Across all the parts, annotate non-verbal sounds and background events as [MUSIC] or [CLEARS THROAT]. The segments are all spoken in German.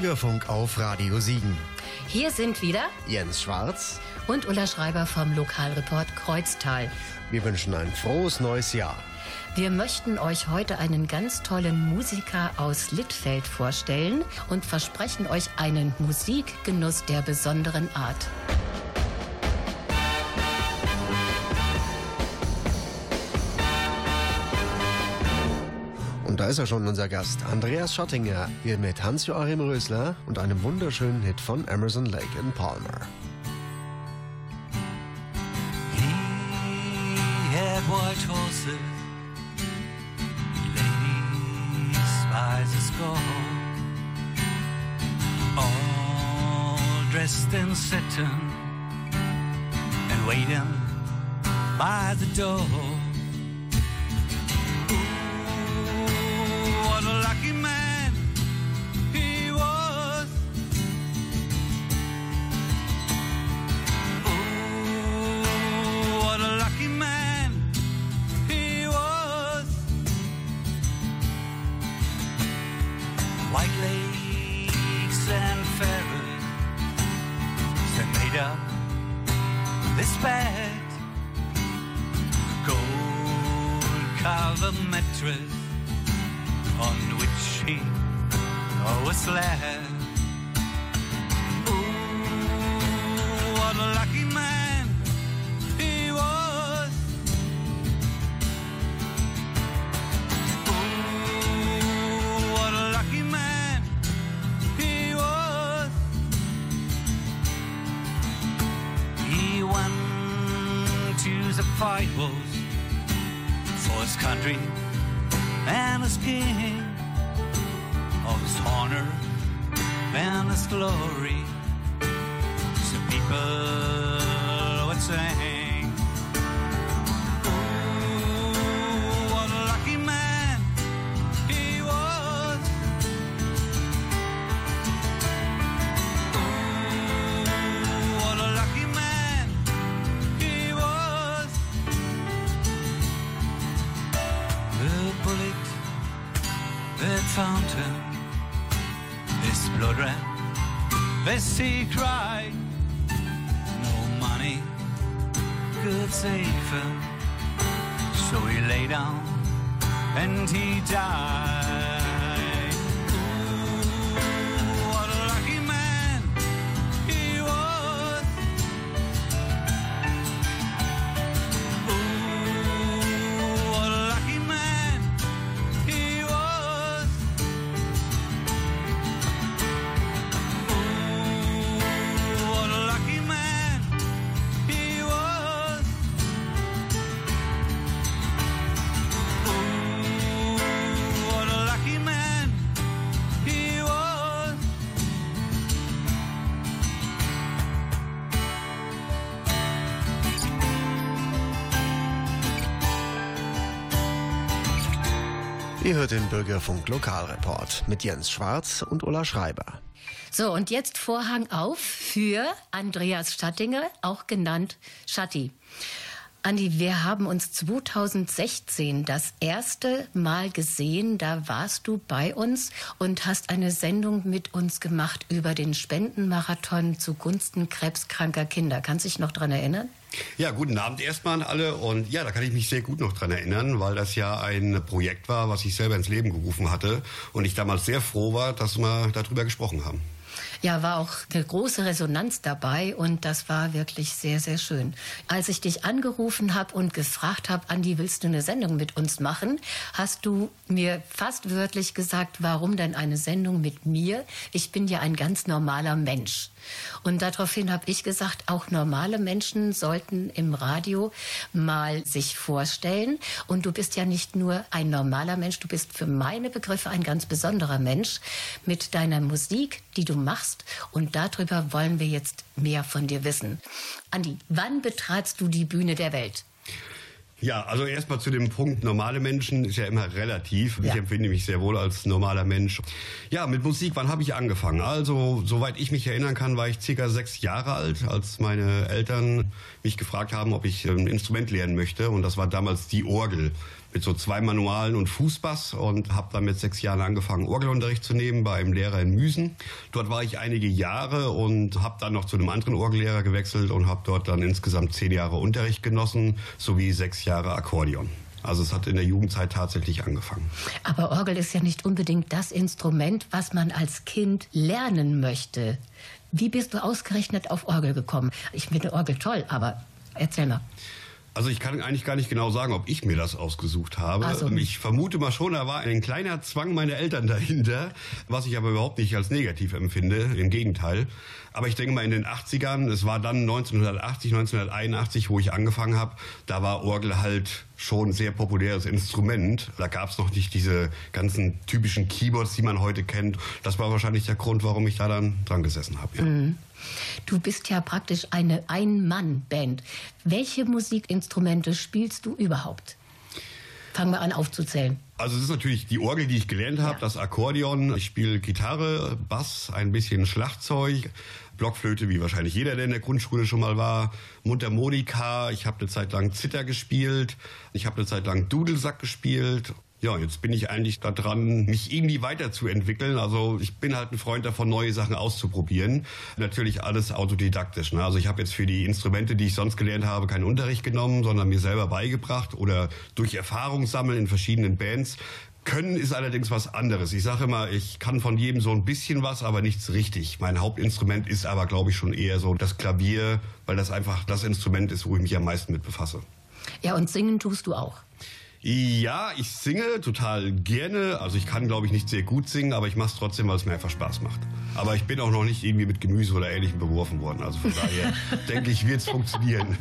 Bürgerfunk auf Radio Siegen. Hier sind wieder Jens Schwarz und Ulla Schreiber vom Lokalreport Kreuztal. Wir wünschen ein frohes neues Jahr. Wir möchten euch heute einen ganz tollen Musiker aus Littfeld vorstellen und versprechen euch einen Musikgenuss der besonderen Art. Da ist er schon, unser Gast, Andreas Schottinger, hier mit Hans-Joachim Rösler und einem wunderschönen Hit von Emerson Lake in Palmer. He had white horses, ladies by the score, all dressed in satin and waiting by the door. Was slept. Ihr hört den Bürgerfunk Lokalreport mit Jens Schwarz und Ulla Schreiber. So, und jetzt Vorhang auf für Andreas Schattinger, auch genannt Schatti. Andi, wir haben uns 2016 das erste Mal gesehen. Da warst du bei uns und hast eine Sendung mit uns gemacht über den Spendenmarathon zugunsten krebskranker Kinder. Kannst du dich noch dran erinnern? Ja, guten Abend erstmal an alle. Und ja, da kann ich mich sehr gut noch dran erinnern, weil das ja ein Projekt war, was ich selber ins Leben gerufen hatte. Und ich damals sehr froh war, dass wir darüber gesprochen haben. Ja, war auch eine große Resonanz dabei und das war wirklich sehr, sehr schön. Als ich dich angerufen habe und gefragt habe, Andi, willst du eine Sendung mit uns machen, hast du mir fast wörtlich gesagt, warum denn eine Sendung mit mir? Ich bin ja ein ganz normaler Mensch. Und daraufhin habe ich gesagt, auch normale Menschen sollten im Radio mal sich vorstellen. Und du bist ja nicht nur ein normaler Mensch, du bist für meine Begriffe ein ganz besonderer Mensch mit deiner Musik, die du machst. Und darüber wollen wir jetzt mehr von dir wissen. Andi, wann betratst du die Bühne der Welt? Ja, also erstmal zu dem Punkt, normale Menschen ist ja immer relativ. Ja. Ich empfinde mich sehr wohl als normaler Mensch. Ja, mit Musik, wann habe ich angefangen? Also, soweit ich mich erinnern kann, war ich circa sechs Jahre alt, als meine Eltern mich gefragt haben, ob ich ein Instrument lernen möchte. Und das war damals die Orgel. Mit so zwei Manualen und Fußbass und habe dann mit sechs Jahren angefangen, Orgelunterricht zu nehmen bei einem Lehrer in Müsen. Dort war ich einige Jahre und habe dann noch zu einem anderen Orgellehrer gewechselt und habe dort dann insgesamt zehn Jahre Unterricht genossen, sowie sechs Jahre Akkordeon. Also es hat in der Jugendzeit tatsächlich angefangen. Aber Orgel ist ja nicht unbedingt das Instrument, was man als Kind lernen möchte. Wie bist du ausgerechnet auf Orgel gekommen? Ich finde Orgel toll, aber erzähl mal. Also ich kann eigentlich gar nicht genau sagen, ob ich mir das ausgesucht habe. Also. Ich vermute mal schon, da war ein kleiner Zwang meiner Eltern [LAUGHS] dahinter, was ich aber überhaupt nicht als negativ empfinde. Im Gegenteil. Aber ich denke mal in den 80ern, es war dann 1980, 1981, wo ich angefangen habe, da war Orgel halt schon ein sehr populäres Instrument. Da gab es noch nicht diese ganzen typischen Keyboards, die man heute kennt. Das war wahrscheinlich der Grund, warum ich da dann dran gesessen habe. Ja. Mhm. Du bist ja praktisch eine Ein-Mann-Band. Welche Musikinstrumente spielst du überhaupt? Fangen wir an aufzuzählen. Also es ist natürlich die Orgel, die ich gelernt habe, Ja. das Akkordeon. Ich spiele Gitarre, Bass, ein bisschen Schlagzeug, Blockflöte, wie wahrscheinlich jeder, der in der Grundschule schon mal war, Mundharmonika. Ich habe eine Zeit lang Zither gespielt. Ich habe eine Zeit lang Dudelsack gespielt. Ja, jetzt bin ich eigentlich da dran, mich irgendwie weiterzuentwickeln. Also ich bin halt ein Freund davon, neue Sachen auszuprobieren. Natürlich alles autodidaktisch. Ne? Also ich habe jetzt für die Instrumente, die ich sonst gelernt habe, keinen Unterricht genommen, sondern mir selber beigebracht oder durch Erfahrung sammeln in verschiedenen Bands. Können ist allerdings was anderes. Ich sage immer, ich kann von jedem so ein bisschen was, aber nichts richtig. Mein Hauptinstrument ist aber, glaube ich, schon eher so das Klavier, weil das einfach das Instrument ist, wo ich mich am meisten mit befasse. Ja, und singen tust du auch. Ja, ich singe total gerne. Also ich kann, glaube ich, nicht sehr gut singen, aber ich mache es trotzdem, weil es mir einfach Spaß macht. Aber ich bin auch noch nicht irgendwie mit Gemüse oder Ähnlichem beworfen worden. Also von daher [LAUGHS] denke ich, wird es funktionieren.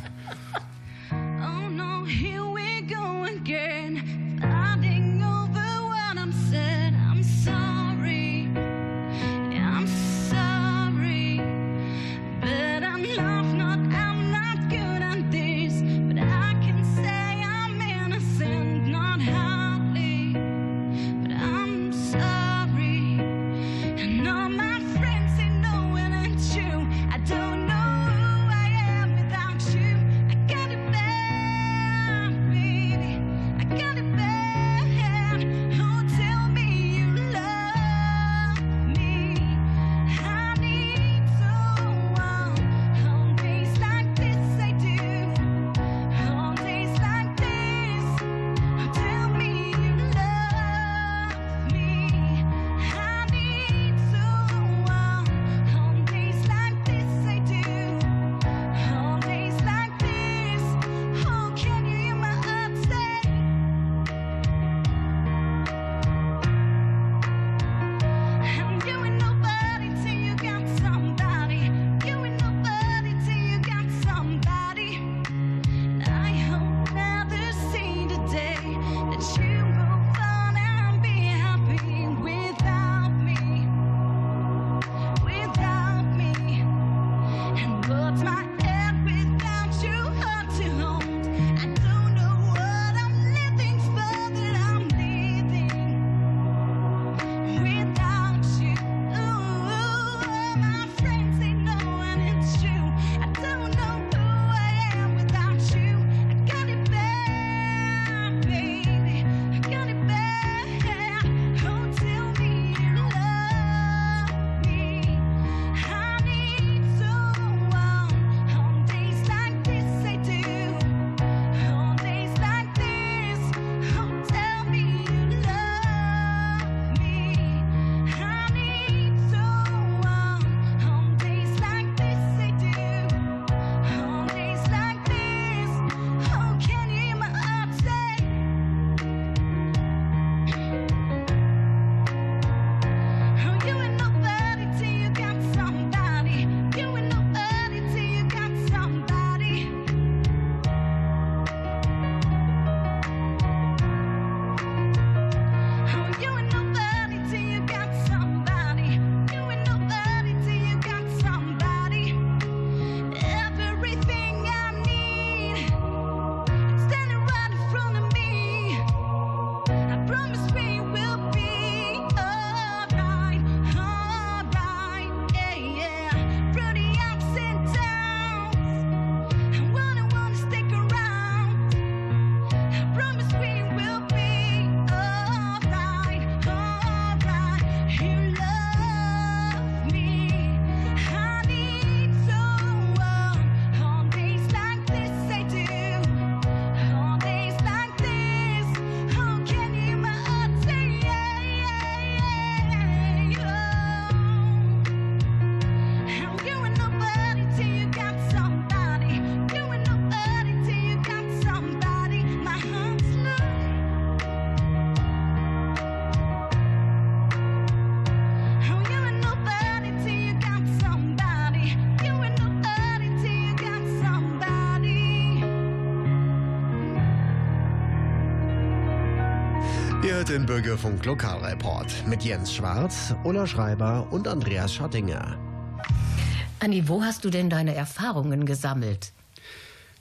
Bürgerfunk Lokalreport mit Jens Schwarz, Ulla Schreiber und Andreas Schattinger. Anni, wo hast du denn deine Erfahrungen gesammelt?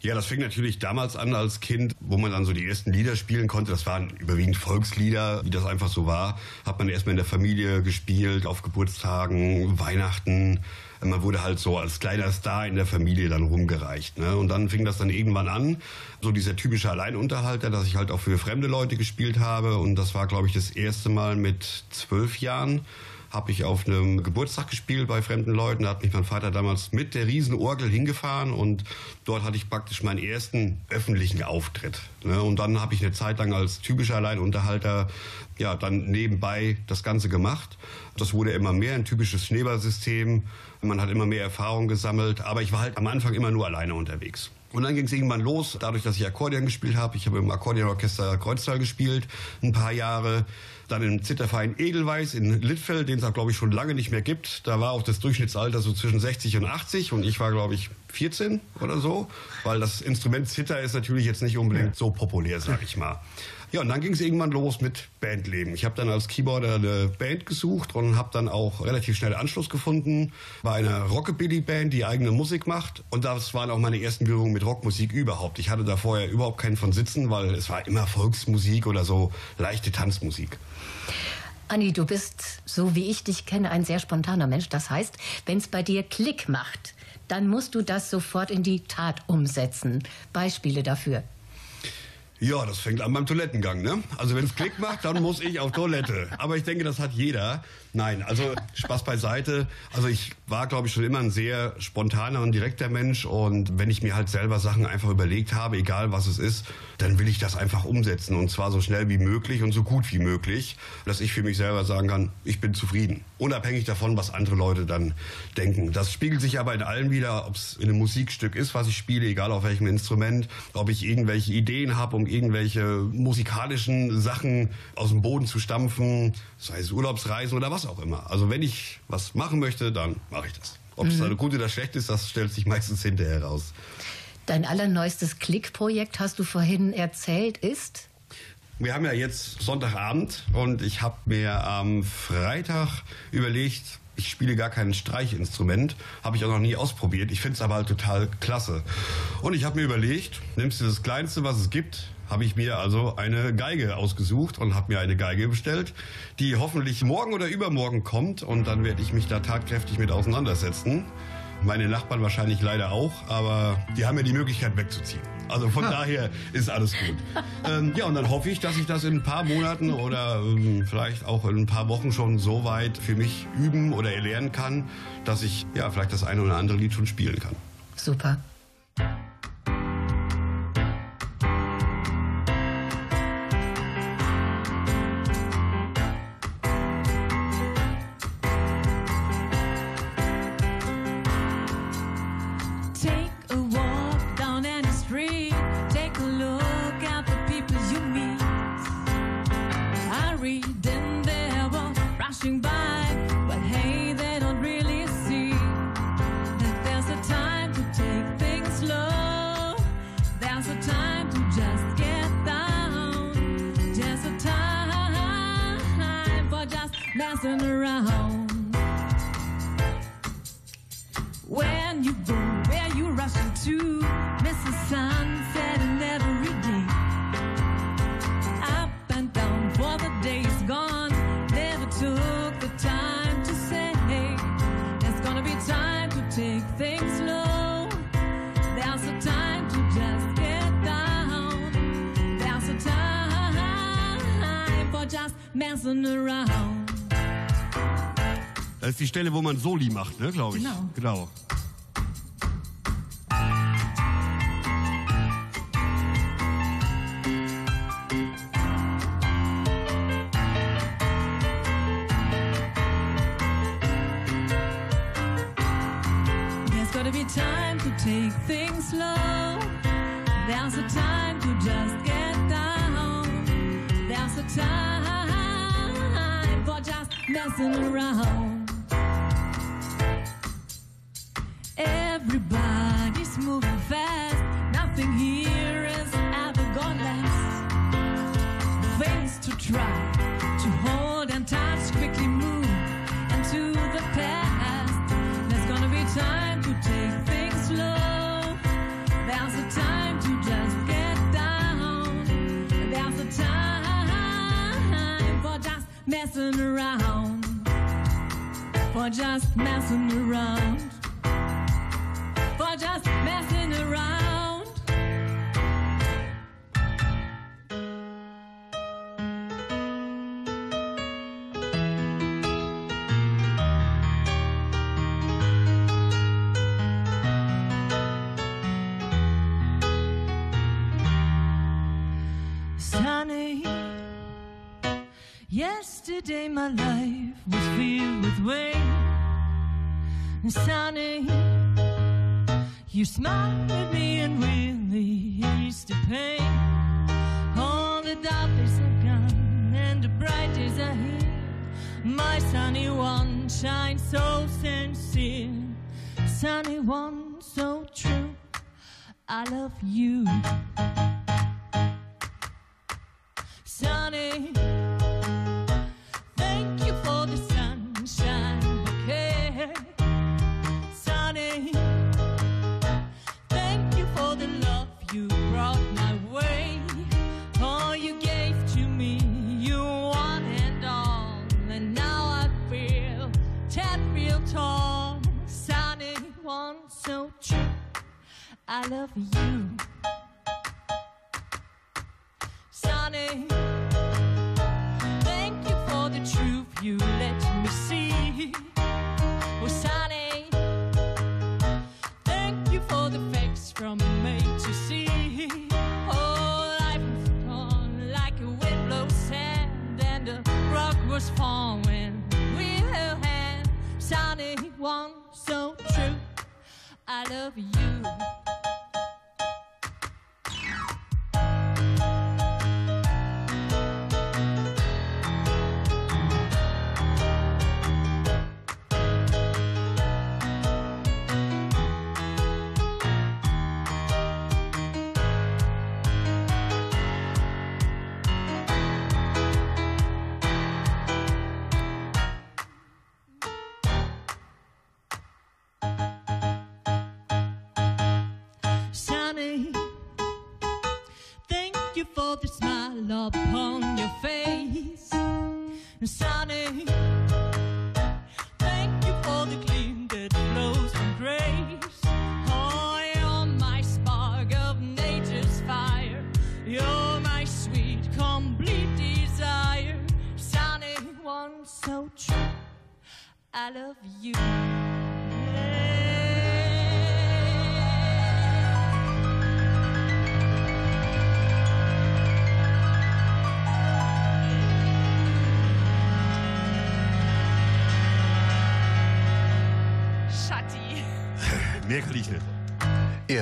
Ja, das fing natürlich damals an als Kind, wo man dann so die ersten Lieder spielen konnte. Das waren überwiegend Volkslieder, wie das einfach so war. Hat man erstmal in der Familie gespielt, auf Geburtstagen, Weihnachten. Man wurde halt so als kleiner Star in der Familie dann rumgereicht. Ne? Und dann fing das dann irgendwann an, so dieser typische Alleinunterhalter, dass ich halt auch für fremde Leute gespielt habe. Und das war, glaube ich, das erste Mal mit zwölf Jahren habe ich auf einem Geburtstag gespielt bei fremden Leuten. Da hat mich mein Vater damals mit der Riesenorgel hingefahren und dort hatte ich praktisch meinen ersten öffentlichen Auftritt. Ne? Und dann habe ich eine Zeit lang als typischer Alleinunterhalter ja dann nebenbei das Ganze gemacht. Das wurde immer mehr ein typisches Schneeballsystem. Man hat immer mehr Erfahrung gesammelt, aber ich war halt am Anfang immer nur alleine unterwegs. Und dann ging es irgendwann los, dadurch, dass ich Akkordeon gespielt habe. Ich habe im Akkordeonorchester Kreuztal gespielt, ein paar Jahre. Dann im Zitterverein Edelweiß in Littfeld, den es auch, glaube ich, schon lange nicht mehr gibt. Da war auch das Durchschnittsalter so zwischen 60 und 80 und ich war, glaube ich, 14 oder so, weil das Instrument Zither ist natürlich jetzt nicht unbedingt so populär, sag ich mal. Ja, und dann ging es irgendwann los mit Bandleben. Ich habe dann als Keyboarder eine Band gesucht und habe dann auch relativ schnell Anschluss gefunden bei einer Rockabilly-Band, die eigene Musik macht. Und das waren auch meine ersten Berührungen mit Rockmusik überhaupt. Ich hatte da vorher überhaupt keinen von Sitzen, weil es war immer Volksmusik oder so leichte Tanzmusik. Anni, du bist, so wie ich dich kenne, ein sehr spontaner Mensch. Das heißt, wenn es bei dir Klick macht, dann musst du das sofort in die Tat umsetzen. Beispiele dafür. Ja, das fängt an beim Toilettengang, ne? Also wenn es Klick macht, dann muss ich auf Toilette. Aber ich denke, das hat jeder. Nein, also Spaß beiseite. Also ich war, glaube ich, schon immer ein sehr spontaner und direkter Mensch. Und wenn ich mir halt selber Sachen einfach überlegt habe, egal was es ist, dann will ich das einfach umsetzen. Und zwar so schnell wie möglich und so gut wie möglich, dass ich für mich selber sagen kann, ich bin zufrieden. Unabhängig davon, was andere Leute dann denken. Das spiegelt sich aber in allem wieder, ob es in einem Musikstück ist, was ich spiele, egal auf welchem Instrument, ob ich irgendwelche Ideen habe, um irgendwelche musikalischen Sachen aus dem Boden zu stampfen, sei es Urlaubsreisen oder was auch immer. Also wenn ich was machen möchte, dann mache ich das. Ob es mhm. gut oder schlecht ist, das stellt sich meistens hinterher raus. Dein allerneuestes Klick-Projekt, hast du vorhin erzählt, ist? Wir haben ja jetzt Sonntagabend und ich habe mir am Freitag überlegt, ich spiele gar kein Streichinstrument, habe ich auch noch nie ausprobiert. Ich finde es aber halt total klasse. Und ich habe mir überlegt, nimmst du das Kleinste, was es gibt, habe ich mir also eine Geige ausgesucht und habe mir eine Geige bestellt, die hoffentlich morgen oder übermorgen kommt und dann werde ich mich da tatkräftig mit auseinandersetzen. Meine Nachbarn wahrscheinlich leider auch, aber die haben ja die Möglichkeit wegzuziehen. Also von daher ist alles gut. Ähm, ja, und dann hoffe ich, dass ich das in ein paar Monaten oder ähm, vielleicht auch in ein paar Wochen schon so weit für mich üben oder erlernen kann, dass ich ja vielleicht das eine oder andere Lied schon spielen kann. Super. Die Stelle, wo man Soli macht, ne, glaube ich. Genau. Genau. Try, to hold and touch, quickly move into the past. There's gonna be time to take things slow. There's a time to just get down. There's a time for just messing around. For just messing around. My life was filled with rain. and Sunny, you smiled at me and really eased the pain. All the dark days are gone and the bright days are here. My sunny one shines so sincere. Sunny one so true. I love you. Sunny, I love you. Sunny, thank you for the truth you let me see. Oh, Sunny, thank you for the facts from A to C. Oh, life was gone like a wind sand, and the rock was falling. We held hands, Sunny, one so true. I love you.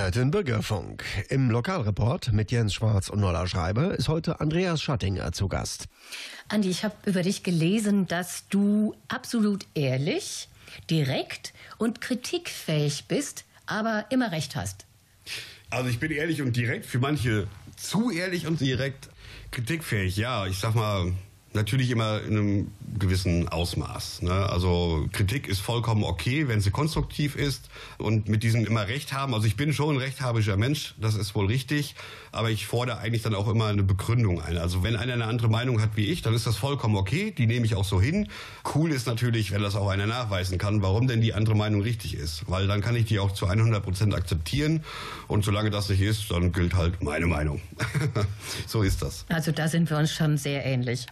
Hört den Bürgerfunk. Im Lokalreport mit Jens Schwarz und Nolla Schreiber ist heute Andreas Schattinger zu Gast. Andi, ich habe über dich gelesen, dass du absolut ehrlich, direkt und kritikfähig bist, aber immer recht hast. Also ich bin ehrlich und direkt, für manche zu ehrlich und direkt kritikfähig. Ja, ich sag mal, natürlich immer in einem gewissen Ausmaß. Ne? Also Kritik ist vollkommen okay, wenn sie konstruktiv ist und mit diesem immer Recht haben. Also ich bin schon ein rechthaberischer Mensch, das ist wohl richtig, aber ich fordere eigentlich dann auch immer eine Begründung ein. Also wenn einer eine andere Meinung hat wie ich, dann ist das vollkommen okay, die nehme ich auch so hin. Cool ist natürlich, wenn das auch einer nachweisen kann, warum denn die andere Meinung richtig ist, weil dann kann ich die auch zu 100 Prozent akzeptieren und solange das nicht ist, dann gilt halt meine Meinung. [LAUGHS] so ist das. Also da sind wir uns schon sehr ähnlich.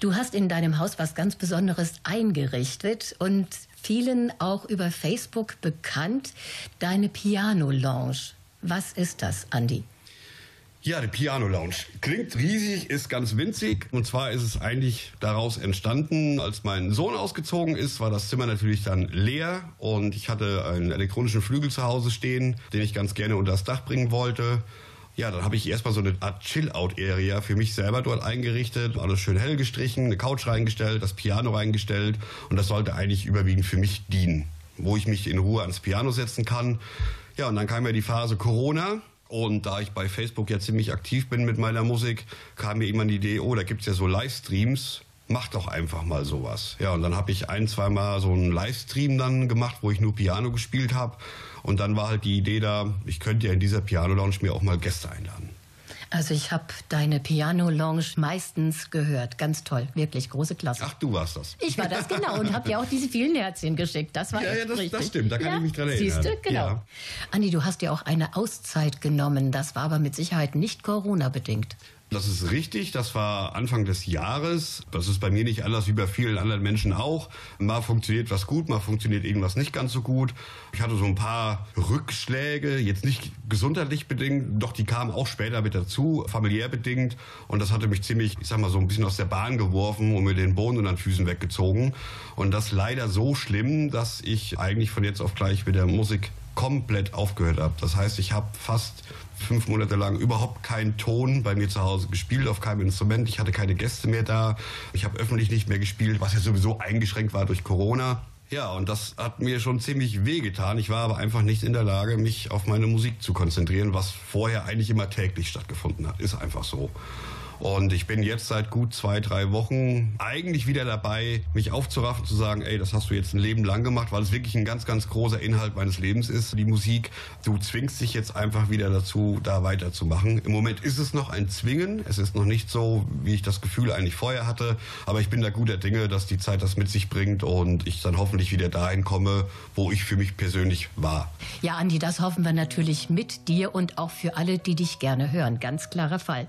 Du hast in deinem Haus was ganz Besonderes eingerichtet und vielen auch über Facebook bekannt, deine Piano Lounge. Was ist das, Andi? Ja, die Piano Lounge. Klingt riesig, ist ganz winzig. Und zwar ist es eigentlich daraus entstanden, als mein Sohn ausgezogen ist, war das Zimmer natürlich dann leer und ich hatte einen elektronischen Flügel zu Hause stehen, den ich ganz gerne unter das Dach bringen wollte. Ja, dann habe ich erstmal so eine Art Chill-Out-Area für mich selber dort eingerichtet, alles schön hell gestrichen, eine Couch reingestellt, das Piano reingestellt und das sollte eigentlich überwiegend für mich dienen, wo ich mich in Ruhe ans Piano setzen kann. Ja, und dann kam ja die Phase Corona und da ich bei Facebook ja ziemlich aktiv bin mit meiner Musik, kam mir immer die Idee, oh, da gibt's ja so Livestreams mach doch einfach mal sowas. Ja, und dann habe ich ein, zweimal so einen Livestream dann gemacht, wo ich nur Piano gespielt habe. Und dann war halt die Idee da, ich könnte ja in dieser Piano Lounge mir auch mal Gäste einladen. Also ich habe deine Piano-Lounge meistens gehört. Ganz toll, wirklich große Klasse. Ach, du warst das. Ich war das genau und habe dir auch diese vielen Herzchen geschickt. Das war Ja, echt ja, das- richtig. das stimmt, da kann ich mich dran erinnern. Siehst du, genau. Ja. Andi, du hast ja auch eine Auszeit genommen. Das war aber mit Sicherheit nicht Corona-bedingt. Das ist richtig, das war Anfang des Jahres. Das ist bei mir nicht anders wie bei vielen anderen Menschen auch. Mal funktioniert was gut, mal funktioniert irgendwas nicht ganz so gut. Ich hatte so ein paar Rückschläge, jetzt nicht gesundheitlich bedingt, doch die kamen auch später mit dazu, familiär bedingt. Und das hatte mich ziemlich, ich sag mal, so ein bisschen aus der Bahn geworfen und mir den Boden unter den Füßen weggezogen. Und das leider so schlimm, dass ich eigentlich von jetzt auf gleich mit der Musik komplett aufgehört habe. Das heißt, ich habe fast fünf Monate lang überhaupt keinen Ton bei mir zu Hause gespielt, auf keinem Instrument. Ich hatte keine Gäste mehr da. Ich habe öffentlich nicht mehr gespielt, was ja sowieso eingeschränkt war durch Corona. Ja, und das hat mir schon ziemlich wehgetan. Ich war aber einfach nicht in der Lage, mich auf meine Musik zu konzentrieren, was vorher eigentlich immer täglich stattgefunden hat. Ist einfach so. Und ich bin jetzt seit gut zwei, drei Wochen eigentlich wieder dabei, mich aufzuraffen, zu sagen, ey, das hast du jetzt ein Leben lang gemacht, weil es wirklich ein ganz, ganz großer Inhalt meines Lebens ist, die Musik. Du zwingst dich jetzt einfach wieder dazu, da weiterzumachen. Im Moment ist es noch ein Zwingen. Es ist noch nicht so, wie ich das Gefühl eigentlich vorher hatte. Aber ich bin da guter Dinge, dass die Zeit das mit sich bringt und ich dann hoffentlich wieder dahin komme, wo ich für mich persönlich war. Ja, Andi, das hoffen wir natürlich mit dir und auch für alle, die dich gerne hören. Ganz klarer Fall.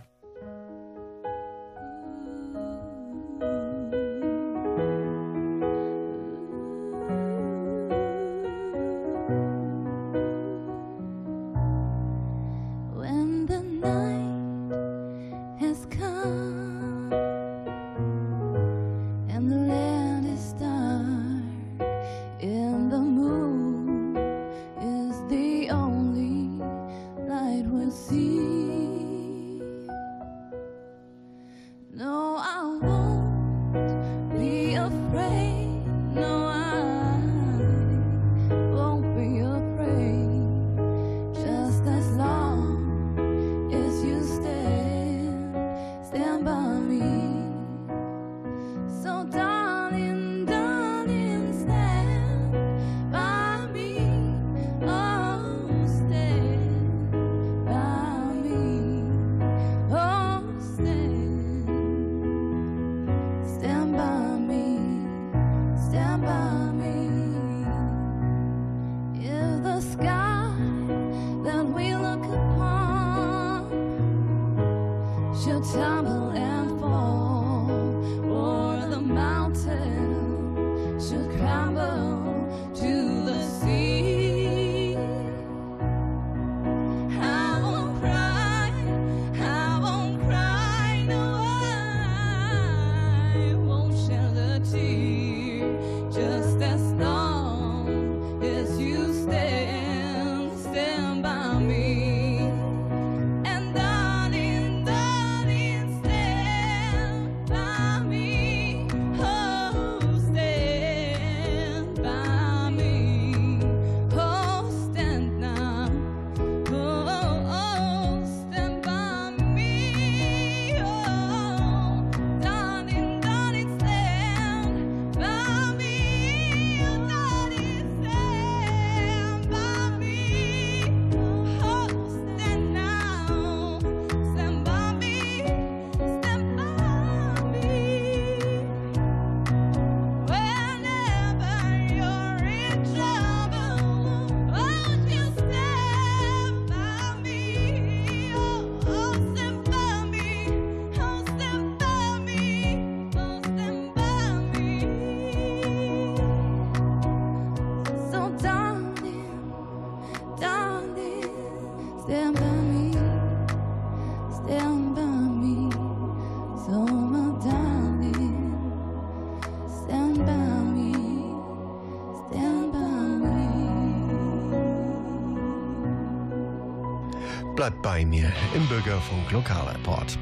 Bleibt bei mir im Bürgerfunk Lokalreport.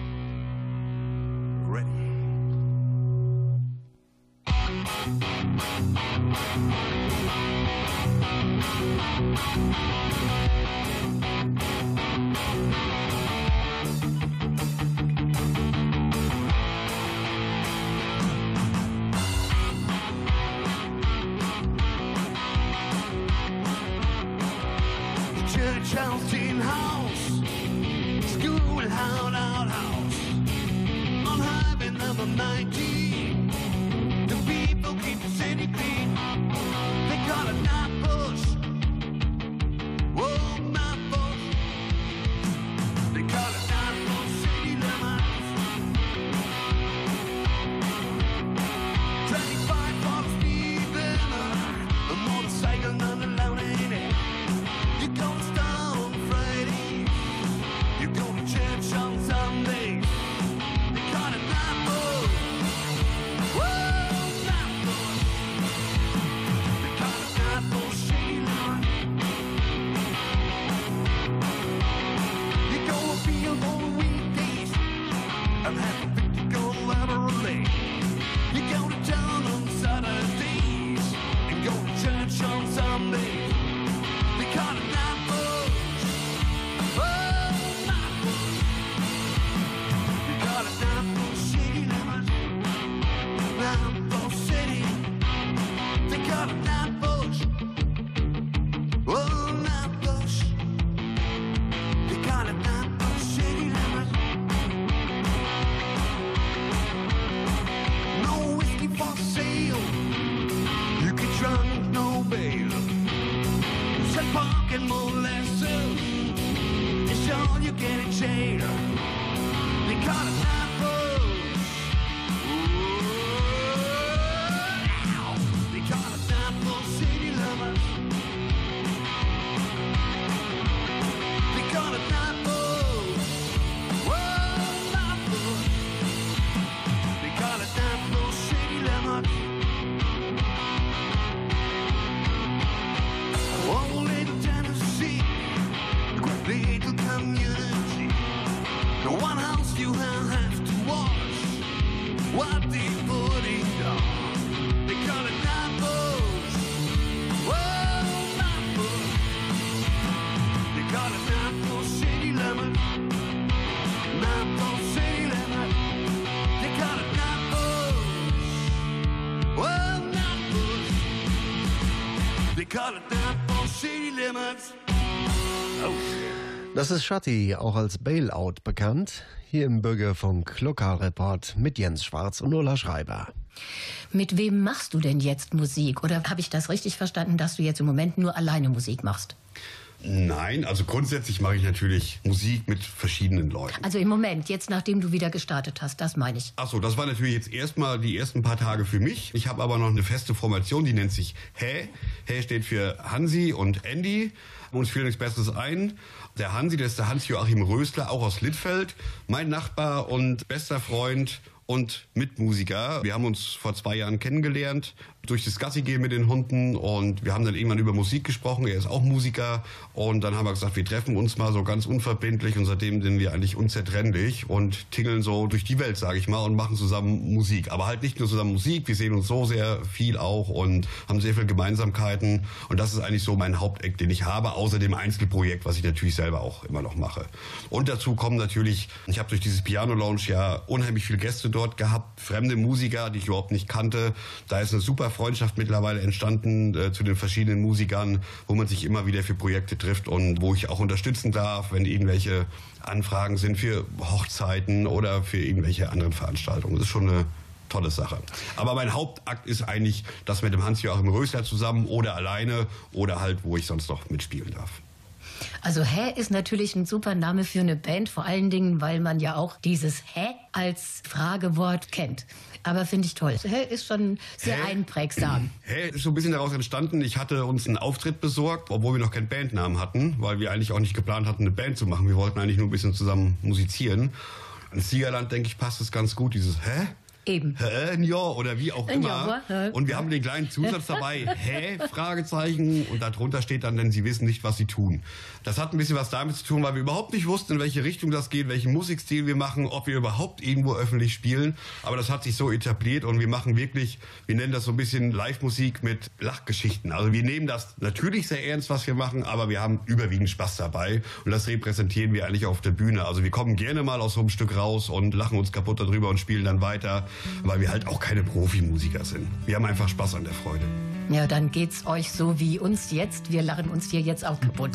Das ist Shutty, auch als Bailout bekannt. Hier im Bürgerfunk Lokalreport mit Jens Schwarz und Ulla Schreiber. Mit wem machst du denn jetzt Musik? Oder habe ich das richtig verstanden, dass du jetzt im Moment nur alleine Musik machst? Nein, also grundsätzlich mache ich natürlich Musik mit verschiedenen Leuten. Also im Moment, jetzt nachdem du wieder gestartet hast, das meine ich. Ach so, das war natürlich jetzt erstmal die ersten paar Tage für mich. Ich habe aber noch eine feste Formation, die nennt sich Hä. Hä steht für Hansi und Andy. Uns fiel nichts Besseres ein. Der Hansi, das ist der Hans-Joachim Rösler, auch aus Littfeld, mein Nachbar und bester Freund und Mitmusiker. Wir haben uns vor zwei Jahren kennengelernt durch das Gassi gehen mit den Hunden und wir haben dann irgendwann über Musik gesprochen. Er ist auch Musiker und dann haben wir gesagt, wir treffen uns mal so ganz unverbindlich und seitdem sind wir eigentlich unzertrennlich und tingeln so durch die Welt, sage ich mal, und machen zusammen Musik. Aber halt nicht nur zusammen Musik, wir sehen uns so sehr viel auch und haben sehr viele Gemeinsamkeiten und das ist eigentlich so mein Haupteck, den ich habe, außer dem Einzelprojekt, was ich natürlich selber auch immer noch mache. Und dazu kommen natürlich, ich habe durch dieses Piano Lounge ja unheimlich viele Gäste dort gehabt, fremde Musiker, die ich überhaupt nicht kannte. Da ist eine super Freundschaft mittlerweile entstanden äh, zu den verschiedenen Musikern, wo man sich immer wieder für Projekte trifft und wo ich auch unterstützen darf, wenn irgendwelche Anfragen sind für Hochzeiten oder für irgendwelche anderen Veranstaltungen. Das ist schon eine tolle Sache. Aber mein Hauptakt ist eigentlich das mit dem Hans-Joachim Rösler zusammen oder alleine oder halt, wo ich sonst noch mitspielen darf. Also Hä ist natürlich ein super Name für eine Band, vor allen Dingen, weil man ja auch dieses Hä als Fragewort kennt. Aber finde ich toll. Hä ist schon sehr Hä? einprägsam. [CLEARS THROAT] Hey, ist so ein bisschen daraus entstanden, ich hatte uns einen Auftritt besorgt, obwohl wir noch keinen Bandnamen hatten, weil wir eigentlich auch nicht geplant hatten, eine Band zu machen. Wir wollten eigentlich nur ein bisschen zusammen musizieren. In Siegerland, denke ich, passt es ganz gut, dieses Hä? Eben. Hä? Ja, oder wie auch immer. hä? Und wir haben den kleinen Zusatz [LAUGHS] dabei, hä? Fragezeichen. Und darunter steht dann, denn sie wissen nicht, was sie tun. Das hat ein bisschen was damit zu tun, weil wir überhaupt nicht wussten, in welche Richtung das geht, welchen Musikstil wir machen, ob wir überhaupt irgendwo öffentlich spielen. Aber das hat sich so etabliert und wir machen wirklich, wir nennen das so ein bisschen Live-Musik mit Lachgeschichten. Also wir nehmen das natürlich sehr ernst, was wir machen, aber wir haben überwiegend Spaß dabei. Und das repräsentieren wir eigentlich auf der Bühne. Also wir kommen gerne mal aus so einem Stück raus und lachen uns kaputt darüber und spielen dann weiter, weil wir halt auch keine Profimusiker sind. Wir haben einfach Spaß an der Freude. Ja, dann geht's euch so wie uns jetzt. Wir lachen uns hier jetzt auch kaputt.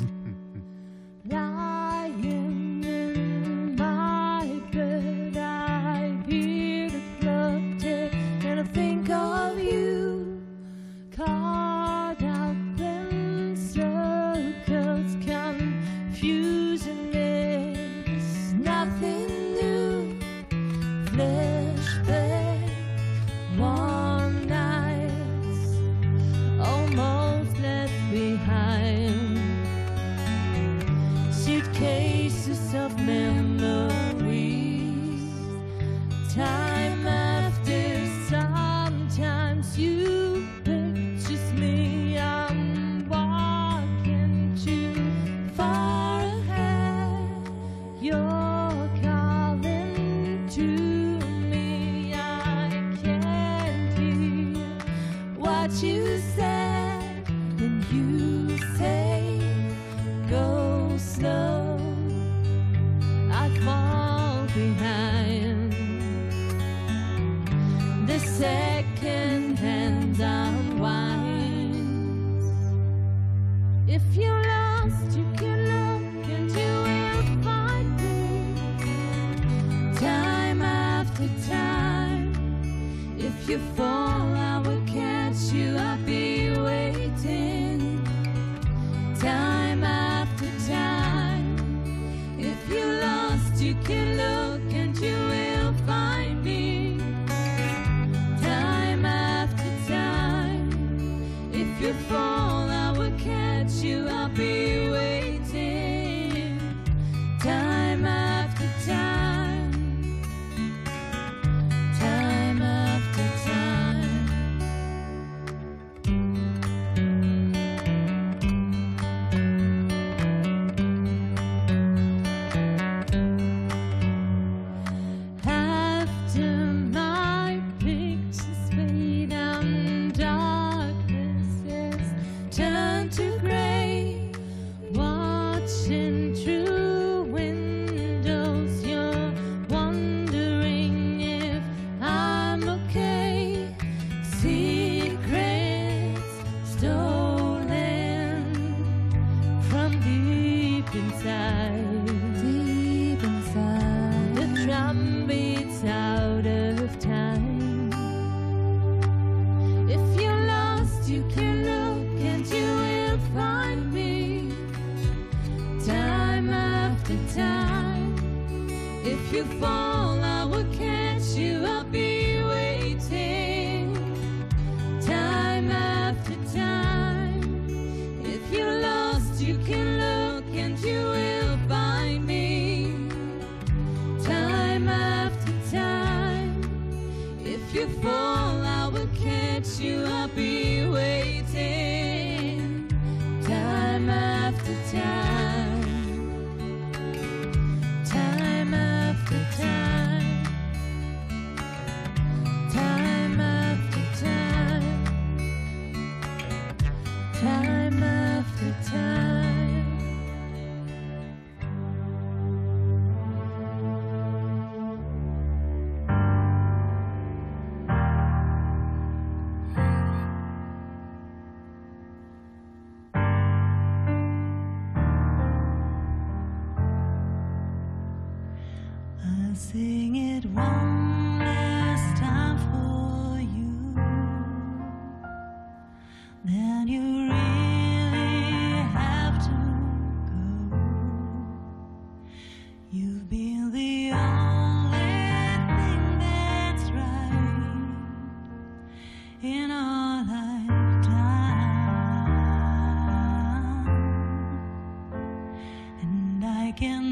And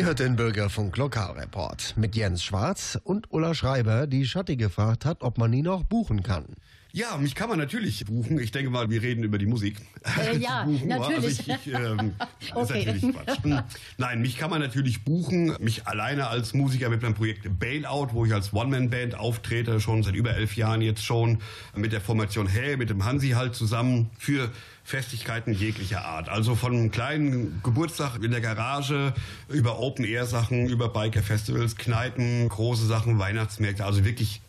Ihr hört den Bürgerfunk Lokalreport mit Jens Schwarz und Ulla Schreiber, die Schatti gefragt hat, ob man ihn auch buchen kann. Ja, mich kann man natürlich buchen. Ich denke mal, wir reden über die Musik. Äh, [LAUGHS] ja, Buchen, natürlich. Also ich, ich, ähm, [LAUGHS] ist Okay. natürlich Quatsch. Hm. Nein, mich kann man natürlich buchen. Mich alleine als Musiker mit meinem Projekt Bailout, wo ich als One-Man-Band auftrete, schon seit über elf Jahren jetzt schon, mit der Formation Hey, mit dem Hansi halt zusammen für Festigkeiten jeglicher Art. Also von einem kleinen Geburtstag in der Garage über Open-Air-Sachen, über Biker-Festivals, Kneipen, große Sachen, Weihnachtsmärkte, also wirklich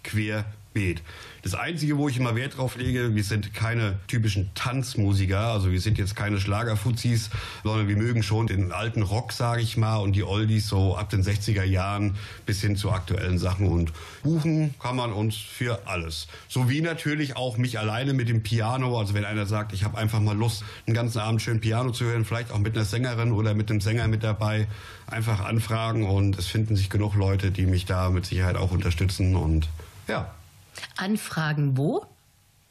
querbeet. Das Einzige, wo ich immer Wert drauf lege, wir sind keine typischen Tanzmusiker, also wir sind jetzt keine Schlagerfuzis, sondern wir mögen schon den alten Rock, sage ich mal, und die Oldies so ab den 60er Jahren bis hin zu aktuellen Sachen. Und buchen kann man uns für alles. Sowie natürlich auch mich alleine mit dem Piano, also wenn einer sagt, ich habe einfach mal Lust, einen ganzen Abend schön Piano zu hören, vielleicht auch mit einer Sängerin oder mit einem Sänger mit dabei, einfach anfragen und es finden sich genug Leute, die mich da mit Sicherheit auch unterstützen und ja. Anfragen wo?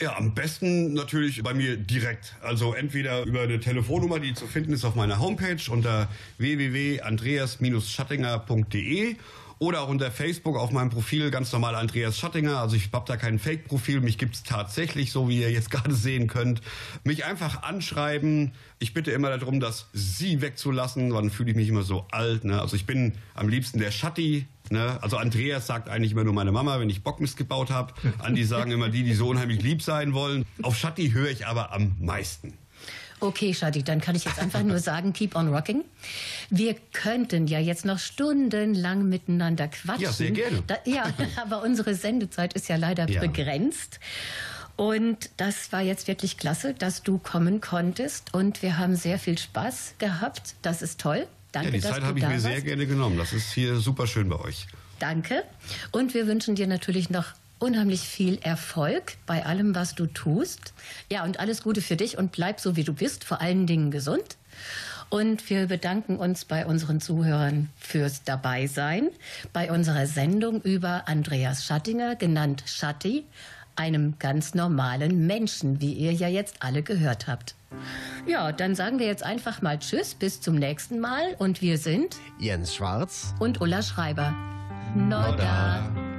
Ja, am besten natürlich bei mir direkt. Also entweder über eine Telefonnummer, die zu finden ist auf meiner Homepage unter www.andreas-schattinger.de oder auch unter Facebook auf meinem Profil ganz normal Andreas Schattinger. Also ich habe da kein Fake-Profil, mich gibt's tatsächlich, so wie ihr jetzt [LAUGHS] gerade sehen könnt. Mich einfach anschreiben. Ich bitte immer darum, das Sie wegzulassen, dann fühle ich mich immer so alt. Ne? Also ich bin am liebsten der Schatti. Ne? Also Andreas sagt eigentlich immer nur meine Mama, wenn ich Bockmist gebaut habe. Andi sagen immer die, die so unheimlich lieb sein wollen. Auf Schatti höre ich aber am meisten. Okay, Shadi, dann kann ich jetzt einfach nur [LAUGHS] sagen, keep on rocking. Wir könnten ja jetzt noch stundenlang miteinander quatschen. Ja, sehr gerne. Da, ja, [LAUGHS] aber unsere Sendezeit ist ja leider Ja. begrenzt. Und das war jetzt wirklich klasse, dass du kommen konntest. Und wir haben sehr viel Spaß gehabt. Das ist toll. Danke, Ja, die Zeit habe ich mir warst. sehr gerne genommen. Das ist hier super schön bei euch. Danke. Und wir wünschen dir natürlich noch unheimlich viel Erfolg bei allem, was du tust. Ja, und alles Gute für dich und bleib so, wie du bist, vor allen Dingen gesund. Und wir bedanken uns bei unseren Zuhörern fürs Dabeisein bei unserer Sendung über Andreas Schattinger, genannt Schatti, einem ganz normalen Menschen, wie ihr ja jetzt alle gehört habt. Ja, dann sagen wir jetzt einfach mal Tschüss, bis zum nächsten Mal. Und wir sind Jens Schwarz. und Ulla Schreiber. Nodda. Dein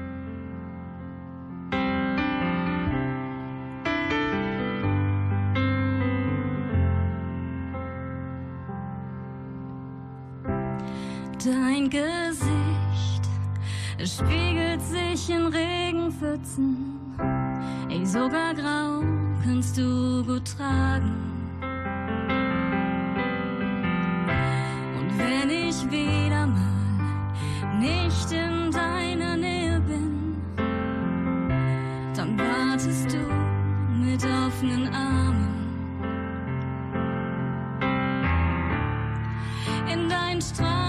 Gesicht es spiegelt sich in Regenpfützen. Ey, sogar grau kannst du gut tragen. Und wenn ich wieder mal nicht in deiner Nähe bin, dann wartest du mit offenen Armen. In deinen Straßen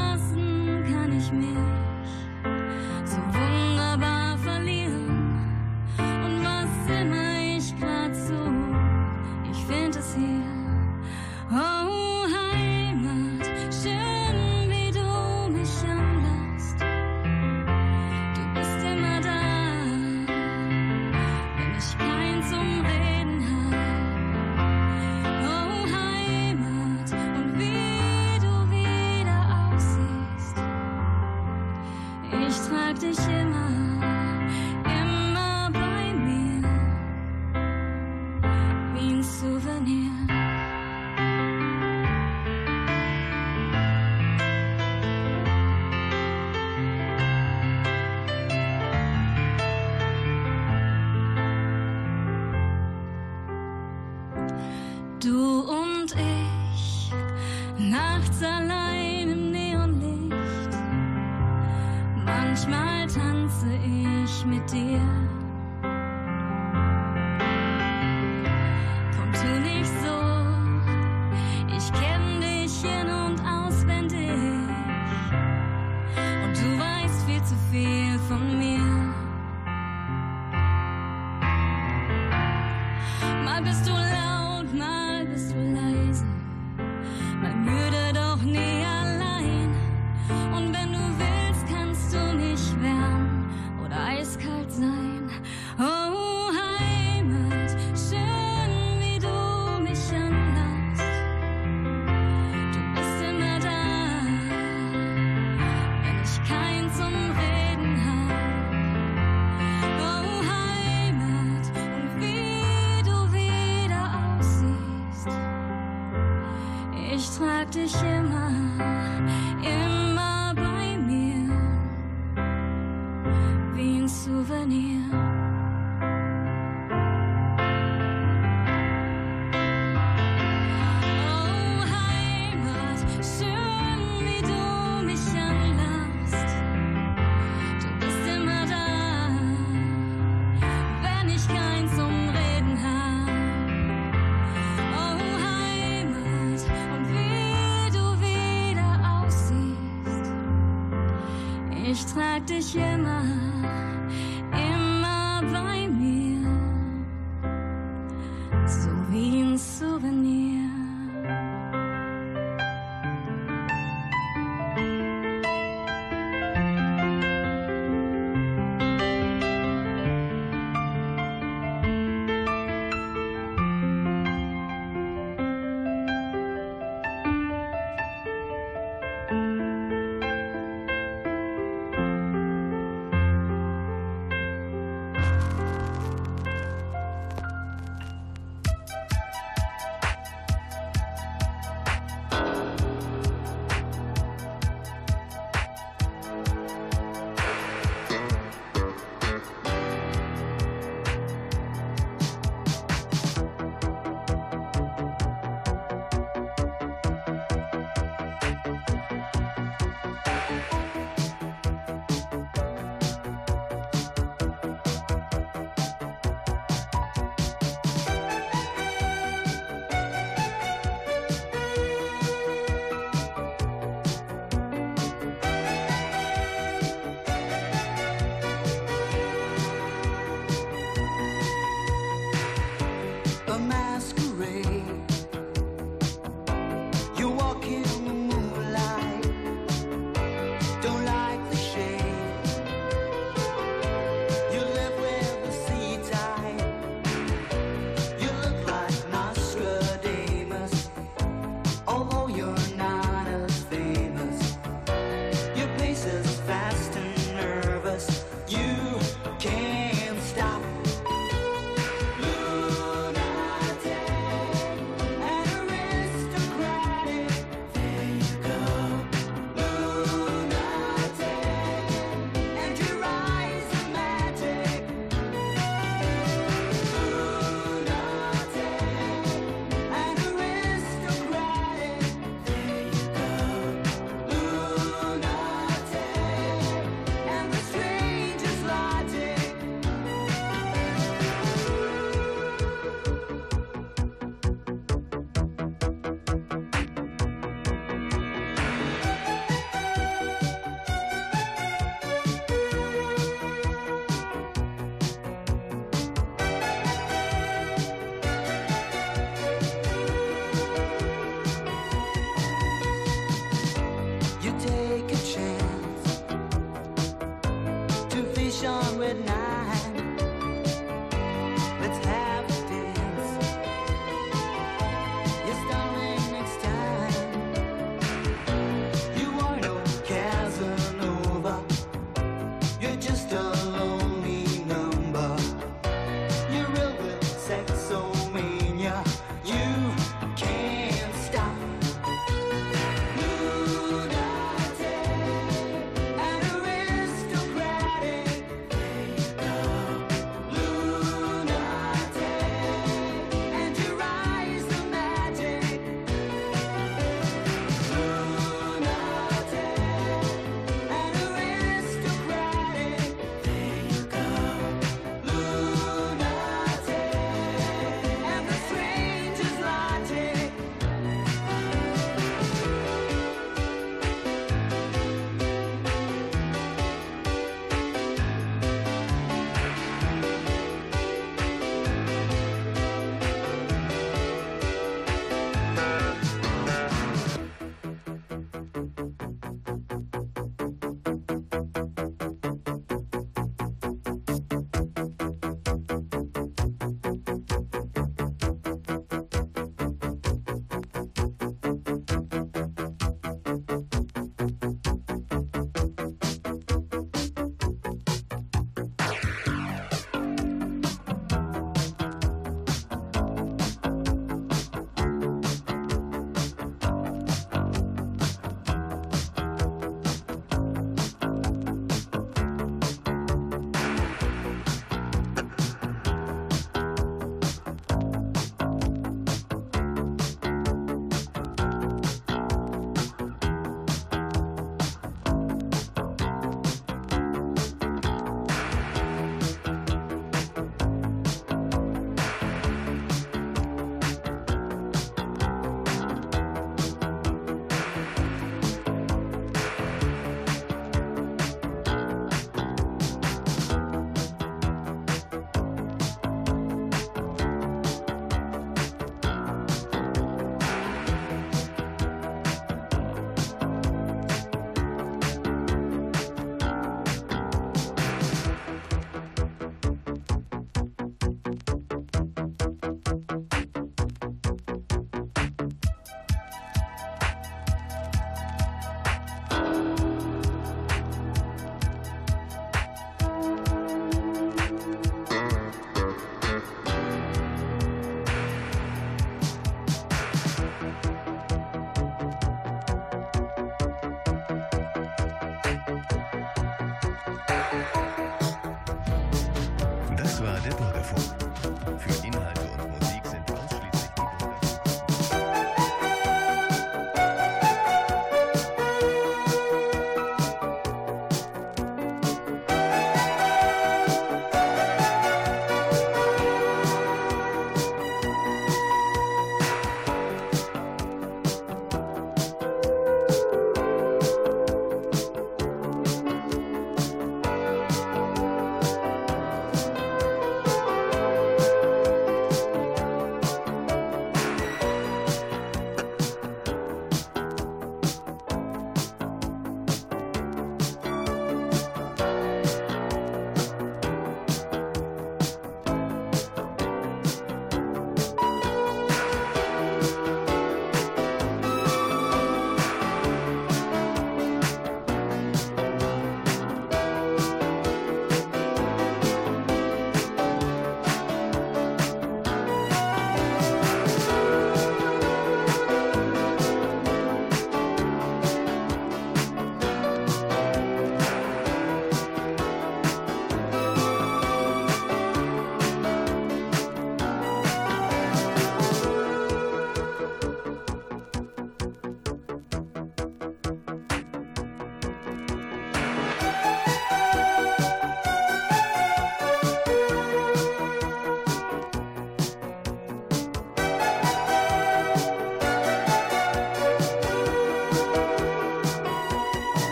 ich mit dir. Dich immer, immer bei mir, so wie ein Souvenir.